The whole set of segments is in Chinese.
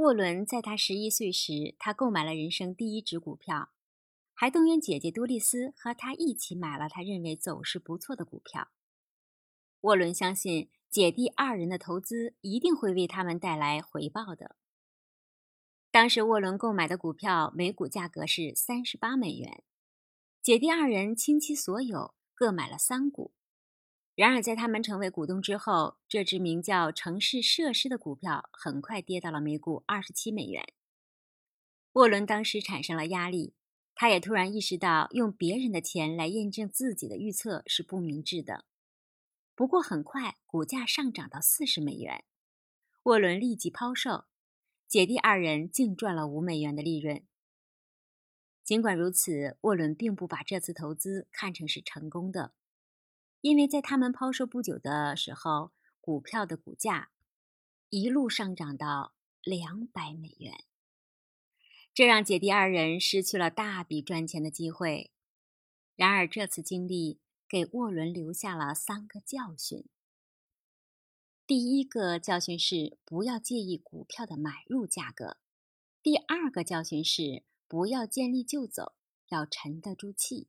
沃伦在他十一岁时，他购买了人生第一只股票，还动员姐姐多丽丝和他一起买了他认为走势不错的股票。沃伦相信姐弟二人的投资一定会为他们带来回报的。当时沃伦购买的股票每股价格是三十八美元，姐弟二人倾其所有，各买了三股。然而，在他们成为股东之后，这只名叫城市设施的股票很快跌到了每股二十七美元。沃伦当时产生了压力，他也突然意识到用别人的钱来验证自己的预测是不明智的。不过，很快股价上涨到四十美元，沃伦立即抛售，姐弟二人净赚了五美元的利润。尽管如此，沃伦并不把这次投资看成是成功的。因为在他们抛售不久的时候，股票的股价一路上涨到两百美元，这让姐弟二人失去了大笔赚钱的机会。然而，这次经历给沃伦留下了三个教训。第一个教训是不要介意股票的买入价格；第二个教训是不要见利就走，要沉得住气。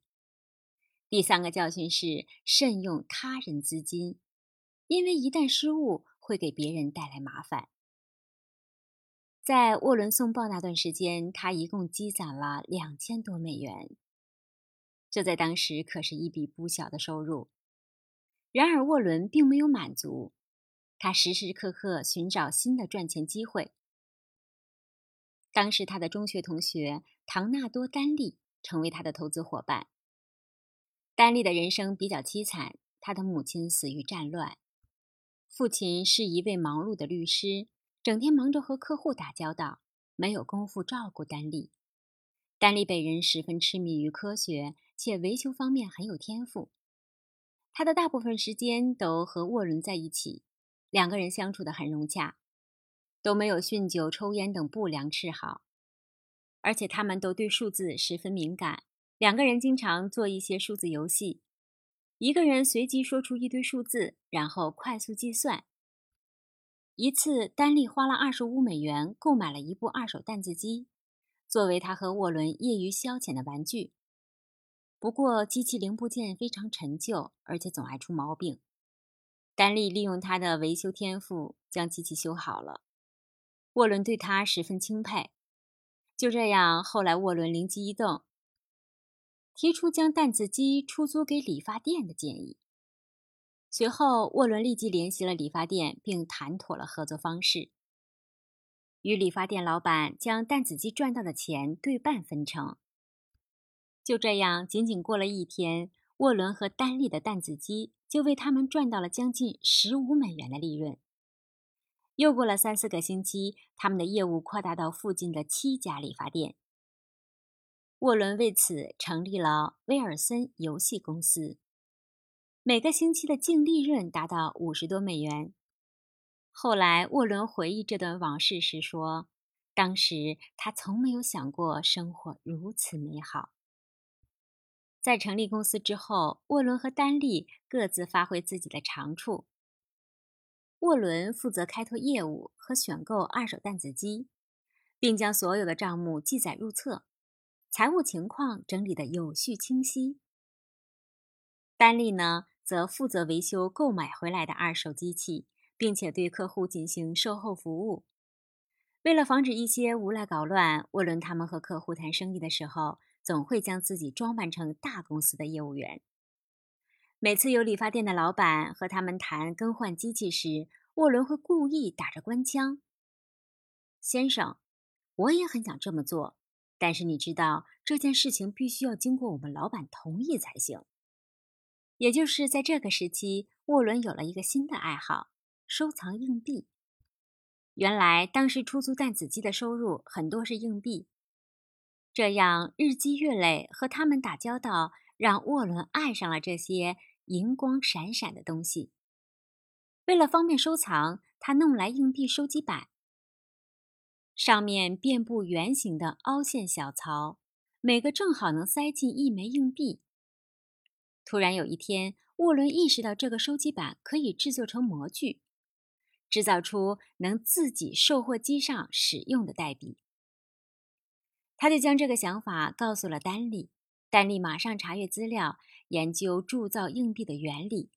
第三个教训是慎用他人资金，因为一旦失误会给别人带来麻烦。在沃伦送报那段时间，他一共积攒了两千多美元，这在当时可是一笔不小的收入。然而，沃伦并没有满足，他时时刻刻寻找新的赚钱机会。当时，他的中学同学唐纳多·丹利成为他的投资伙伴。丹利的人生比较凄惨，他的母亲死于战乱，父亲是一位忙碌的律师，整天忙着和客户打交道，没有功夫照顾丹利。丹利本人十分痴迷于科学，且维修方面很有天赋。他的大部分时间都和沃伦在一起，两个人相处得很融洽，都没有酗酒、抽烟等不良嗜好，而且他们都对数字十分敏感。两个人经常做一些数字游戏，一个人随机说出一堆数字，然后快速计算。一次，丹利花了二十五美元购买了一部二手弹字机，作为他和沃伦业余消遣的玩具。不过，机器零部件非常陈旧，而且总爱出毛病。丹利利用他的维修天赋将机器修好了，沃伦对他十分钦佩。就这样，后来沃伦灵机一动。提出将弹子机出租给理发店的建议。随后，沃伦立即联系了理发店，并谈妥了合作方式，与理发店老板将弹子机赚到的钱对半分成。就这样，仅仅过了一天，沃伦和丹利的弹子机就为他们赚到了将近十五美元的利润。又过了三四个星期，他们的业务扩大到附近的七家理发店。沃伦为此成立了威尔森游戏公司，每个星期的净利润达到五十多美元。后来，沃伦回忆这段往事时说：“当时他从没有想过生活如此美好。”在成立公司之后，沃伦和丹利各自发挥自己的长处。沃伦负责开拓业务和选购二手弹子机，并将所有的账目记载入册。财务情况整理的有序清晰。丹利呢，则负责维修购买回来的二手机器，并且对客户进行售后服务。为了防止一些无赖搞乱，沃伦他们和客户谈生意的时候，总会将自己装扮成大公司的业务员。每次有理发店的老板和他们谈更换机器时，沃伦会故意打着官腔：“先生，我也很想这么做。”但是你知道这件事情必须要经过我们老板同意才行。也就是在这个时期，沃伦有了一个新的爱好——收藏硬币。原来当时出租弹子机的收入很多是硬币，这样日积月累和他们打交道，让沃伦爱上了这些银光闪闪的东西。为了方便收藏，他弄来硬币收集板。上面遍布圆形的凹陷小槽，每个正好能塞进一枚硬币。突然有一天，沃伦意识到这个收集板可以制作成模具，制造出能自己售货机上使用的代币。他就将这个想法告诉了丹利，丹利马上查阅资料，研究铸造硬币的原理。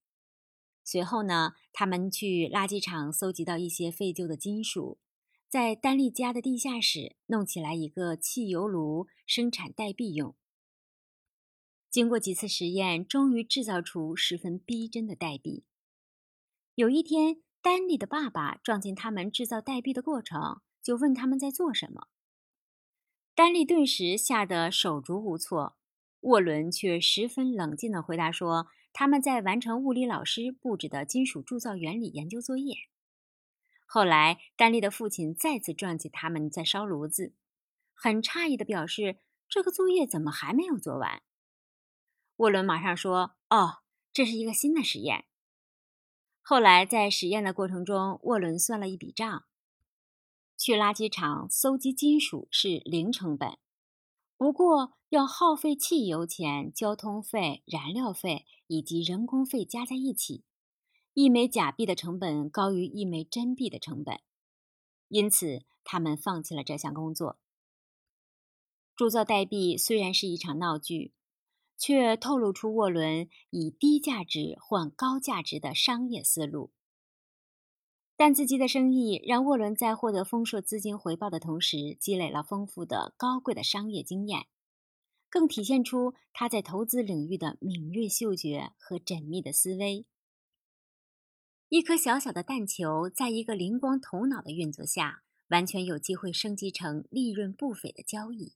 随后呢，他们去垃圾场搜集到一些废旧的金属，在丹利家的地下室弄起来一个汽油炉，生产代币用。经过几次实验，终于制造出十分逼真的代币。有一天，丹利的爸爸撞见他们制造代币的过程，就问他们在做什么。丹利顿时吓得手足无措，沃伦却十分冷静地回答说。他们在完成物理老师布置的金属铸造原理研究作业。后来，丹利的父亲再次撞见他们在烧炉子，很诧异地表示：“这个作业怎么还没有做完？”沃伦马上说：“哦，这是一个新的实验。”后来，在实验的过程中，沃伦算了一笔账：去垃圾场搜集金属是零成本。不过，要耗费汽油钱、交通费、燃料费以及人工费加在一起，一枚假币的成本高于一枚真币的成本，因此他们放弃了这项工作。铸造代币虽然是一场闹剧，却透露出沃伦以低价值换高价值的商业思路。但自己的生意让沃伦在获得丰硕资金回报的同时，积累了丰富的高贵的商业经验，更体现出他在投资领域的敏锐嗅觉和缜密的思维。一颗小小的蛋球，在一个灵光头脑的运作下，完全有机会升级成利润不菲的交易。